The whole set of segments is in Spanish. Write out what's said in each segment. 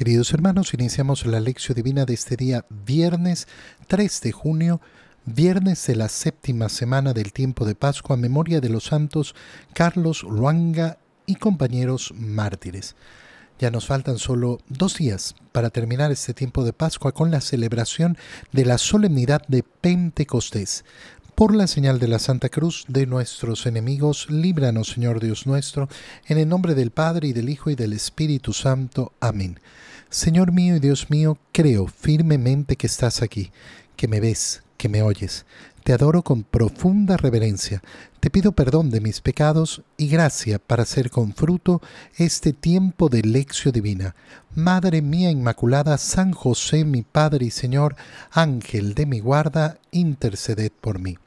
Queridos hermanos, iniciamos la lección divina de este día viernes 3 de junio, viernes de la séptima semana del tiempo de Pascua, memoria de los santos Carlos Luanga y compañeros mártires. Ya nos faltan solo dos días para terminar este tiempo de Pascua con la celebración de la solemnidad de Pentecostés. Por la señal de la Santa Cruz de nuestros enemigos, líbranos, Señor Dios nuestro, en el nombre del Padre y del Hijo y del Espíritu Santo. Amén. Señor mío y Dios mío, creo firmemente que estás aquí, que me ves, que me oyes. Te adoro con profunda reverencia. Te pido perdón de mis pecados y gracia para hacer con fruto este tiempo de lección divina. Madre mía Inmaculada, San José, mi Padre y Señor, Ángel de mi guarda, interceded por mí.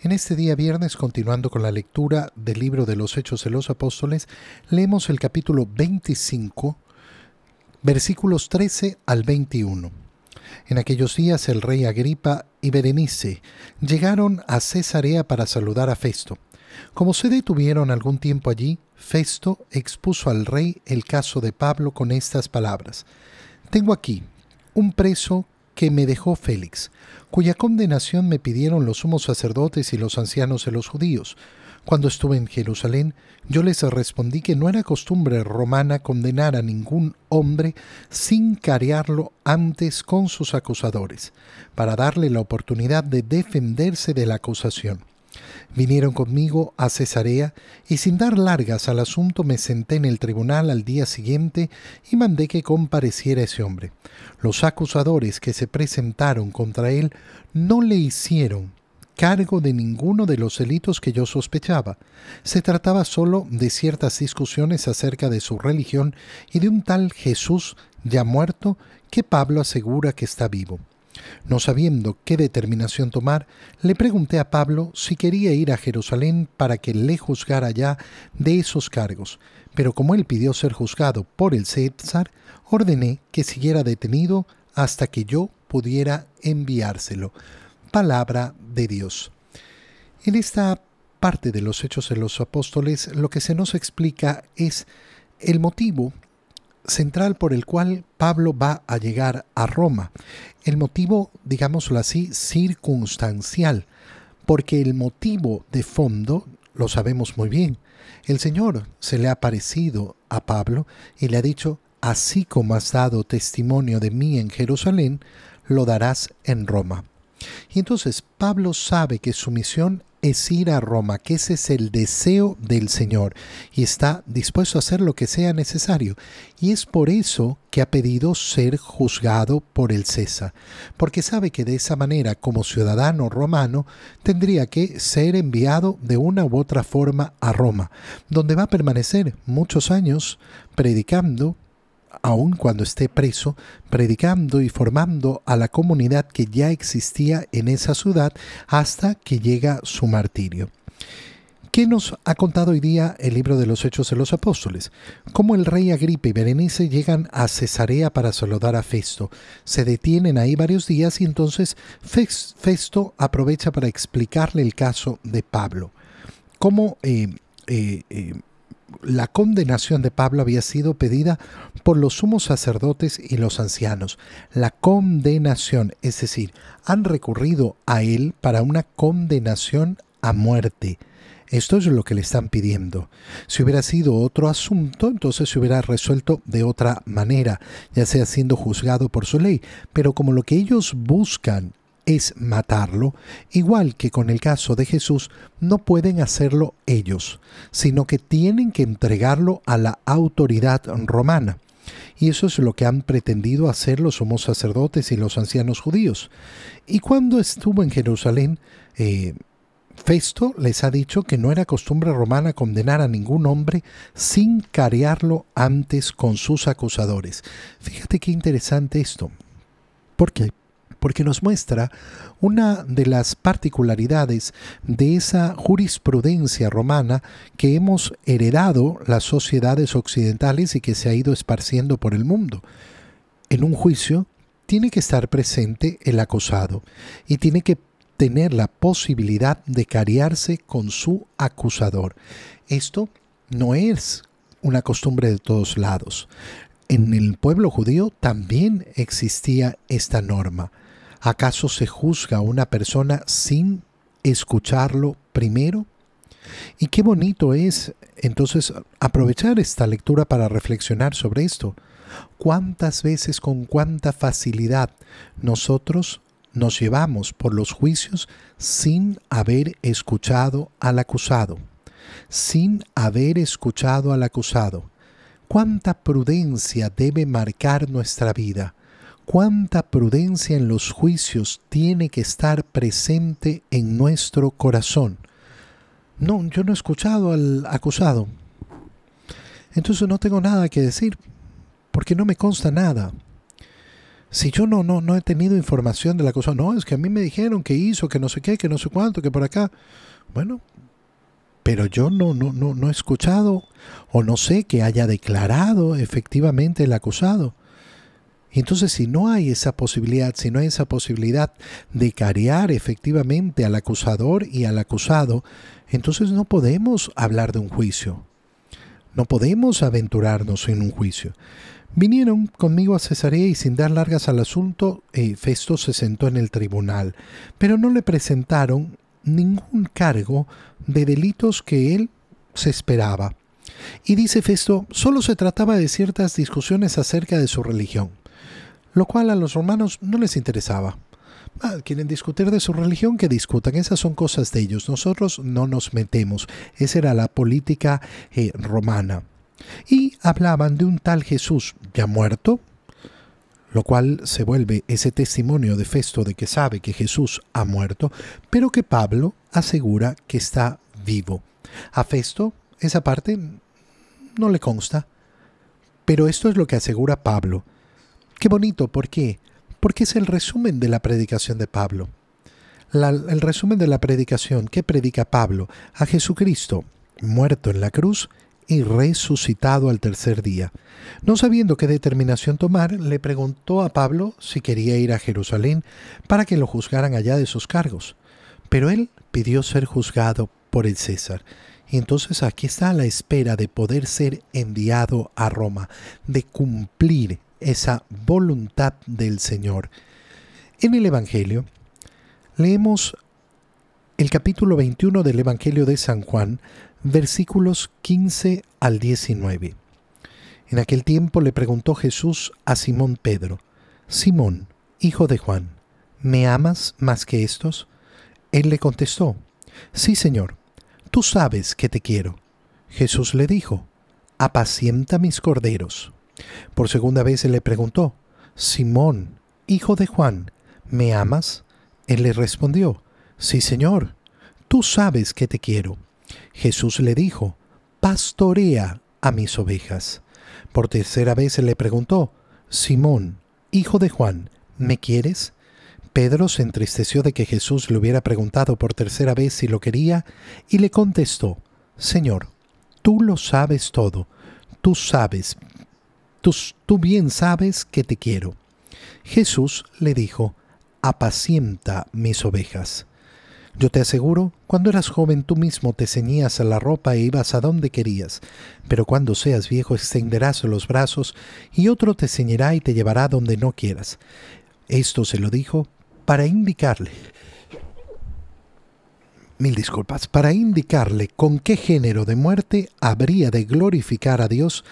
En este día viernes, continuando con la lectura del libro de los Hechos de los Apóstoles, leemos el capítulo 25, versículos 13 al 21. En aquellos días el rey Agripa y Berenice llegaron a Cesarea para saludar a Festo. Como se detuvieron algún tiempo allí, Festo expuso al rey el caso de Pablo con estas palabras. Tengo aquí un preso que me dejó Félix, cuya condenación me pidieron los sumos sacerdotes y los ancianos de los judíos. Cuando estuve en Jerusalén, yo les respondí que no era costumbre romana condenar a ningún hombre sin carearlo antes con sus acusadores, para darle la oportunidad de defenderse de la acusación. Vinieron conmigo a Cesarea y sin dar largas al asunto me senté en el tribunal al día siguiente y mandé que compareciera ese hombre. Los acusadores que se presentaron contra él no le hicieron cargo de ninguno de los delitos que yo sospechaba. Se trataba solo de ciertas discusiones acerca de su religión y de un tal Jesús ya muerto que Pablo asegura que está vivo. No sabiendo qué determinación tomar, le pregunté a Pablo si quería ir a Jerusalén para que le juzgara ya de esos cargos, pero como él pidió ser juzgado por el César, ordené que siguiera detenido hasta que yo pudiera enviárselo. Palabra de Dios. En esta parte de los Hechos de los Apóstoles, lo que se nos explica es el motivo central por el cual Pablo va a llegar a Roma. El motivo, digámoslo así, circunstancial, porque el motivo de fondo lo sabemos muy bien. El Señor se le ha aparecido a Pablo y le ha dicho, así como has dado testimonio de mí en Jerusalén, lo darás en Roma. Y entonces Pablo sabe que su misión es ir a Roma, que ese es el deseo del Señor y está dispuesto a hacer lo que sea necesario. Y es por eso que ha pedido ser juzgado por el César, porque sabe que de esa manera, como ciudadano romano, tendría que ser enviado de una u otra forma a Roma, donde va a permanecer muchos años predicando, aun cuando esté preso, predicando y formando a la comunidad que ya existía en esa ciudad hasta que llega su martirio. ¿Qué nos ha contado hoy día el libro de los Hechos de los Apóstoles? Cómo el rey Agripa y Berenice llegan a Cesarea para saludar a Festo. Se detienen ahí varios días y entonces Festo aprovecha para explicarle el caso de Pablo. Cómo eh, eh, eh, la condenación de Pablo había sido pedida por los sumos sacerdotes y los ancianos. La condenación, es decir, han recurrido a él para una condenación a muerte. Esto es lo que le están pidiendo. Si hubiera sido otro asunto, entonces se hubiera resuelto de otra manera, ya sea siendo juzgado por su ley. Pero como lo que ellos buscan es matarlo, igual que con el caso de Jesús, no pueden hacerlo ellos, sino que tienen que entregarlo a la autoridad romana. Y eso es lo que han pretendido hacer los somos sacerdotes y los ancianos judíos. Y cuando estuvo en Jerusalén, eh, Festo les ha dicho que no era costumbre romana condenar a ningún hombre sin carearlo antes con sus acusadores. Fíjate qué interesante esto. ¿Por qué? Porque nos muestra una de las particularidades de esa jurisprudencia romana que hemos heredado las sociedades occidentales y que se ha ido esparciendo por el mundo. En un juicio tiene que estar presente el acusado y tiene que tener la posibilidad de cariarse con su acusador. Esto no es una costumbre de todos lados en el pueblo judío también existía esta norma. ¿Acaso se juzga a una persona sin escucharlo primero? Y qué bonito es entonces aprovechar esta lectura para reflexionar sobre esto. ¿Cuántas veces, con cuánta facilidad nosotros nos llevamos por los juicios sin haber escuchado al acusado? Sin haber escuchado al acusado. ¿Cuánta prudencia debe marcar nuestra vida? ¿Cuánta prudencia en los juicios tiene que estar presente en nuestro corazón? No, yo no he escuchado al acusado. Entonces no tengo nada que decir, porque no me consta nada. Si yo no, no, no he tenido información del acusado, no, es que a mí me dijeron que hizo, que no sé qué, que no sé cuánto, que por acá. Bueno, pero yo no, no, no, no he escuchado o no sé que haya declarado efectivamente el acusado. Entonces, si no hay esa posibilidad, si no hay esa posibilidad de carear efectivamente al acusador y al acusado, entonces no podemos hablar de un juicio. No podemos aventurarnos en un juicio. Vinieron conmigo a Cesarea y sin dar largas al asunto, eh, Festo se sentó en el tribunal, pero no le presentaron ningún cargo de delitos que él se esperaba. Y dice Festo, solo se trataba de ciertas discusiones acerca de su religión, lo cual a los romanos no les interesaba. Ah, quieren discutir de su religión, que discutan. Esas son cosas de ellos. Nosotros no nos metemos. Esa era la política eh, romana. Y hablaban de un tal Jesús ya muerto, lo cual se vuelve ese testimonio de Festo de que sabe que Jesús ha muerto, pero que Pablo asegura que está vivo. A Festo esa parte no le consta, pero esto es lo que asegura Pablo. Qué bonito, ¿por qué? porque es el resumen de la predicación de Pablo. el resumen de la predicación que predica Pablo a Jesucristo, muerto en la cruz y resucitado al tercer día. No sabiendo qué determinación tomar, le preguntó a Pablo si quería ir a Jerusalén para que lo juzgaran allá de sus cargos. Pero él pidió ser juzgado por el César. Y entonces aquí está la espera de poder ser enviado a Roma, de cumplir esa voluntad del Señor. En el Evangelio leemos el capítulo 21 del Evangelio de San Juan, versículos 15 al 19. En aquel tiempo le preguntó Jesús a Simón Pedro, Simón, hijo de Juan, ¿me amas más que estos? Él le contestó, Sí, Señor, tú sabes que te quiero. Jesús le dijo, Apacienta mis corderos. Por segunda vez se le preguntó, Simón, hijo de Juan, ¿me amas? Él le respondió, Sí, Señor, tú sabes que te quiero. Jesús le dijo, Pastorea a mis ovejas. Por tercera vez se le preguntó, Simón, hijo de Juan, ¿me quieres? Pedro se entristeció de que Jesús le hubiera preguntado por tercera vez si lo quería y le contestó, Señor, tú lo sabes todo, tú sabes tú, bien sabes que te quiero. Jesús le dijo, apacienta mis ovejas. Yo te aseguro, cuando eras joven tú mismo te ceñías la ropa e ibas a donde querías, pero cuando seas viejo extenderás los brazos y otro te ceñirá y te llevará donde no quieras. Esto se lo dijo para indicarle, mil disculpas, para indicarle con qué género de muerte habría de glorificar a Dios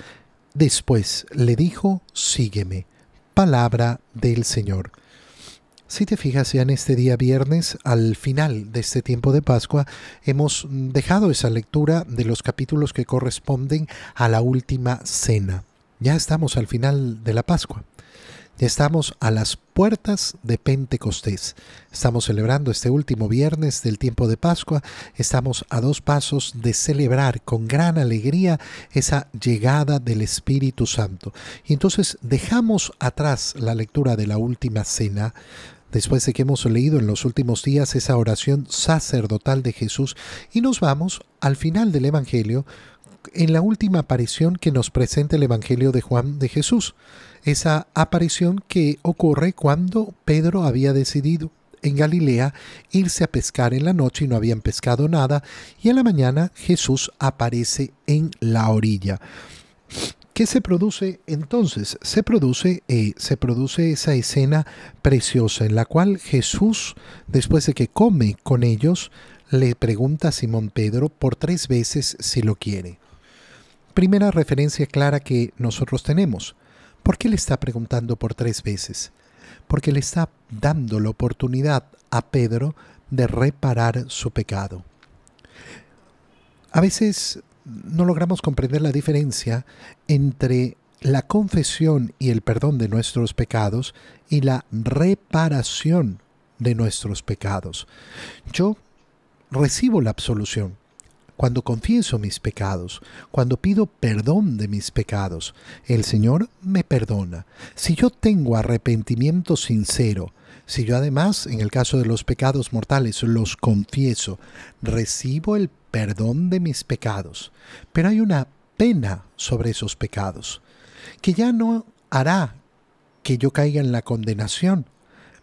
Después le dijo, sígueme. Palabra del Señor. Si te fijas ya en este día viernes, al final de este tiempo de Pascua, hemos dejado esa lectura de los capítulos que corresponden a la última cena. Ya estamos al final de la Pascua. Estamos a las puertas de Pentecostés. Estamos celebrando este último viernes del tiempo de Pascua. Estamos a dos pasos de celebrar con gran alegría esa llegada del Espíritu Santo. Y entonces dejamos atrás la lectura de la última cena después de que hemos leído en los últimos días esa oración sacerdotal de Jesús y nos vamos al final del Evangelio en la última aparición que nos presenta el Evangelio de Juan de Jesús esa aparición que ocurre cuando Pedro había decidido en Galilea irse a pescar en la noche y no habían pescado nada y en la mañana Jesús aparece en la orilla. ¿Qué se produce entonces? Se produce, eh, se produce esa escena preciosa en la cual Jesús, después de que come con ellos, le pregunta a Simón Pedro por tres veces si lo quiere. Primera referencia clara que nosotros tenemos. ¿Por qué le está preguntando por tres veces? Porque le está dando la oportunidad a Pedro de reparar su pecado. A veces no logramos comprender la diferencia entre la confesión y el perdón de nuestros pecados y la reparación de nuestros pecados. Yo recibo la absolución cuando confieso mis pecados, cuando pido perdón de mis pecados. El Señor me perdona. Si yo tengo arrepentimiento sincero, si yo además, en el caso de los pecados mortales, los confieso, recibo el perdón de mis pecados, pero hay una pena sobre esos pecados, que ya no hará que yo caiga en la condenación,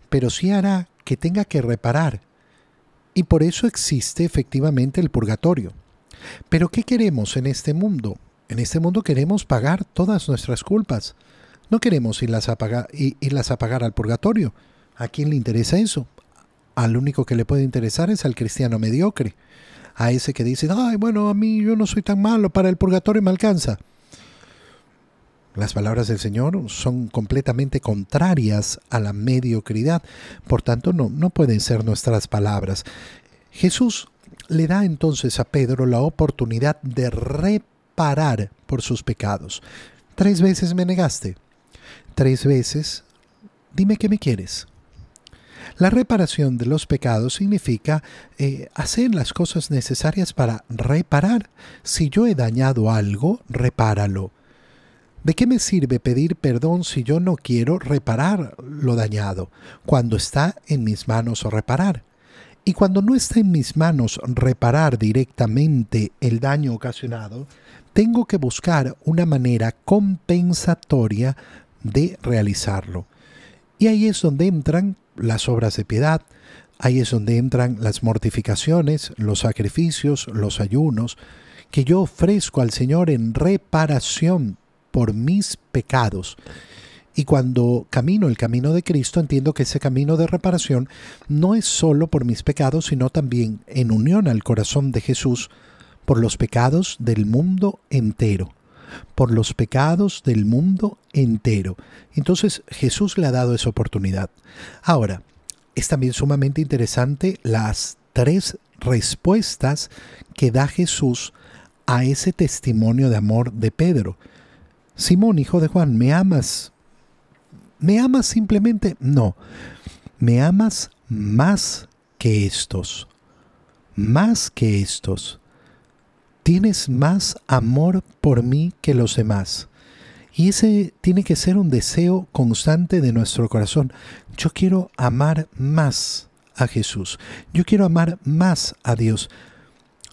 pero sí hará que tenga que reparar. Y por eso existe efectivamente el purgatorio. Pero ¿qué queremos en este mundo? En este mundo queremos pagar todas nuestras culpas. No queremos irlas a pagar, irlas a pagar al purgatorio. ¿A quién le interesa eso? Al único que le puede interesar es al cristiano mediocre a ese que dice, ay, bueno, a mí yo no soy tan malo, para el purgatorio me alcanza. Las palabras del Señor son completamente contrarias a la mediocridad, por tanto no, no pueden ser nuestras palabras. Jesús le da entonces a Pedro la oportunidad de reparar por sus pecados. Tres veces me negaste, tres veces dime que me quieres. La reparación de los pecados significa eh, hacer las cosas necesarias para reparar. Si yo he dañado algo, repáralo. ¿De qué me sirve pedir perdón si yo no quiero reparar lo dañado, cuando está en mis manos reparar? Y cuando no está en mis manos reparar directamente el daño ocasionado, tengo que buscar una manera compensatoria de realizarlo. Y ahí es donde entran las obras de piedad, ahí es donde entran las mortificaciones, los sacrificios, los ayunos, que yo ofrezco al Señor en reparación por mis pecados. Y cuando camino el camino de Cristo, entiendo que ese camino de reparación no es solo por mis pecados, sino también en unión al corazón de Jesús por los pecados del mundo entero por los pecados del mundo entero. Entonces Jesús le ha dado esa oportunidad. Ahora, es también sumamente interesante las tres respuestas que da Jesús a ese testimonio de amor de Pedro. Simón, hijo de Juan, ¿me amas? ¿Me amas simplemente? No. ¿Me amas más que estos? Más que estos tienes más amor por mí que los demás. Y ese tiene que ser un deseo constante de nuestro corazón. Yo quiero amar más a Jesús. Yo quiero amar más a Dios.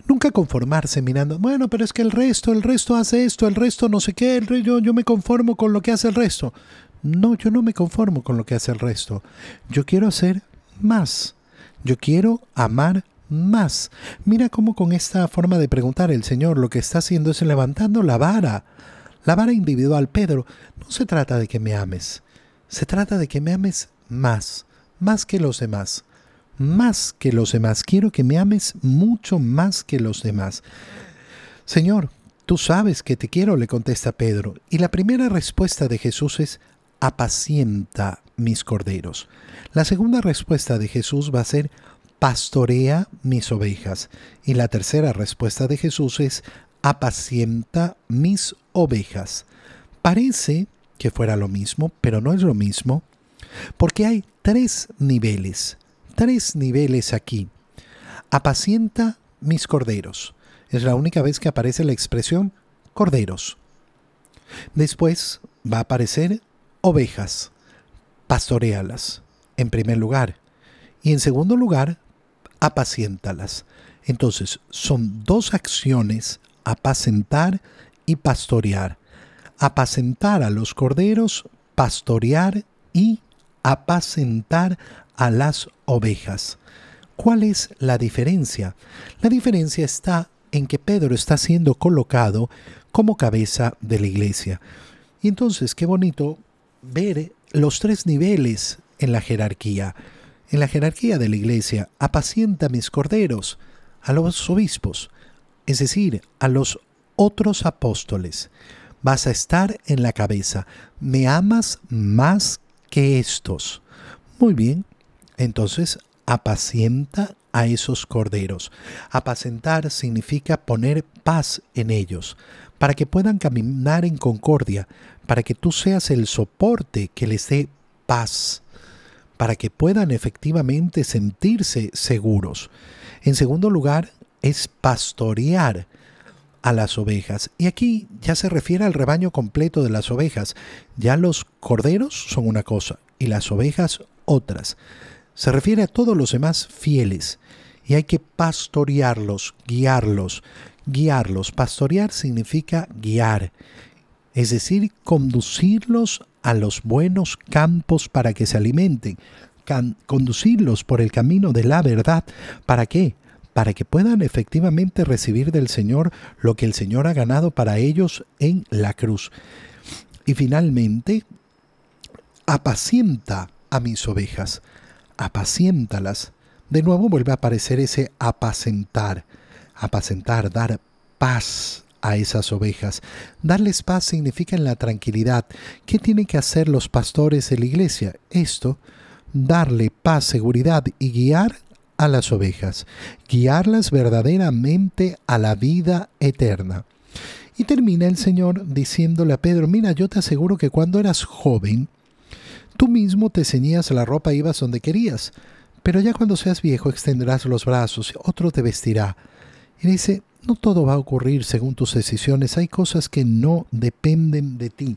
Nunca conformarse mirando, bueno, pero es que el resto, el resto hace esto, el resto no sé qué, el yo, yo me conformo con lo que hace el resto. No, yo no me conformo con lo que hace el resto. Yo quiero hacer más. Yo quiero amar más. Mira cómo con esta forma de preguntar el Señor lo que está haciendo es levantando la vara, la vara individual. Pedro, no se trata de que me ames, se trata de que me ames más, más que los demás, más que los demás. Quiero que me ames mucho más que los demás. Señor, tú sabes que te quiero, le contesta Pedro. Y la primera respuesta de Jesús es, apacienta mis corderos. La segunda respuesta de Jesús va a ser, pastorea mis ovejas. Y la tercera respuesta de Jesús es, apacienta mis ovejas. Parece que fuera lo mismo, pero no es lo mismo, porque hay tres niveles, tres niveles aquí. Apacienta mis corderos. Es la única vez que aparece la expresión corderos. Después va a aparecer ovejas. Pastorealas, en primer lugar. Y en segundo lugar, apaciéntalas. Entonces, son dos acciones, apacentar y pastorear. Apacentar a los corderos, pastorear y apacentar a las ovejas. ¿Cuál es la diferencia? La diferencia está en que Pedro está siendo colocado como cabeza de la iglesia. Y entonces, qué bonito ver los tres niveles en la jerarquía. En la jerarquía de la iglesia, apacienta mis corderos a los obispos, es decir, a los otros apóstoles. Vas a estar en la cabeza. Me amas más que estos. Muy bien, entonces apacienta a esos corderos. Apacentar significa poner paz en ellos, para que puedan caminar en concordia, para que tú seas el soporte que les dé paz, para que puedan efectivamente sentirse seguros. En segundo lugar, es pastorear a las ovejas. Y aquí ya se refiere al rebaño completo de las ovejas. Ya los corderos son una cosa y las ovejas otras. Se refiere a todos los demás fieles y hay que pastorearlos, guiarlos, guiarlos. Pastorear significa guiar, es decir, conducirlos a los buenos campos para que se alimenten, conducirlos por el camino de la verdad. ¿Para qué? Para que puedan efectivamente recibir del Señor lo que el Señor ha ganado para ellos en la cruz. Y finalmente, apacienta a mis ovejas, apaciéntalas. De nuevo vuelve a aparecer ese apacentar, apacentar, dar paz a esas ovejas. Darles paz significa en la tranquilidad. ¿Qué tienen que hacer los pastores de la iglesia? Esto, darle paz, seguridad y guiar a las ovejas, guiarlas verdaderamente a la vida eterna. Y termina el Señor diciéndole a Pedro, mira, yo te aseguro que cuando eras joven, tú mismo te ceñías la ropa y ibas donde querías, pero ya cuando seas viejo extenderás los brazos, otro te vestirá. Y dice, no todo va a ocurrir según tus decisiones, hay cosas que no dependen de ti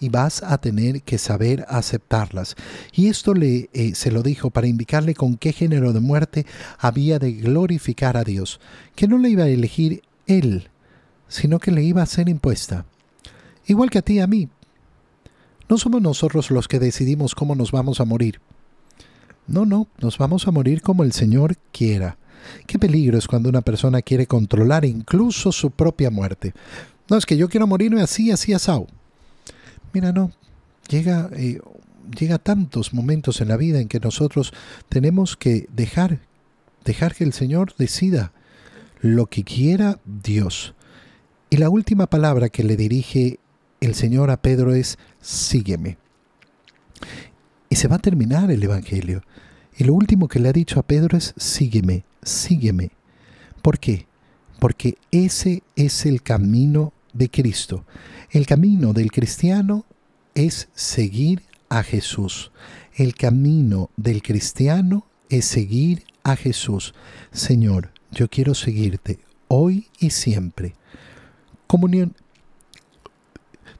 y vas a tener que saber aceptarlas. Y esto le, eh, se lo dijo para indicarle con qué género de muerte había de glorificar a Dios, que no le iba a elegir él, sino que le iba a ser impuesta. Igual que a ti y a mí. No somos nosotros los que decidimos cómo nos vamos a morir. No, no, nos vamos a morir como el Señor quiera. Qué peligro es cuando una persona quiere controlar incluso su propia muerte. No, es que yo quiero morirme así, así, asado. Mira, no, llega, eh, llega tantos momentos en la vida en que nosotros tenemos que dejar, dejar que el Señor decida lo que quiera Dios. Y la última palabra que le dirige el Señor a Pedro es, sígueme. Y se va a terminar el Evangelio. Y lo último que le ha dicho a Pedro es, sígueme, sígueme. ¿Por qué? Porque ese es el camino de Cristo. El camino del cristiano es seguir a Jesús. El camino del cristiano es seguir a Jesús. Señor, yo quiero seguirte hoy y siempre. Comunión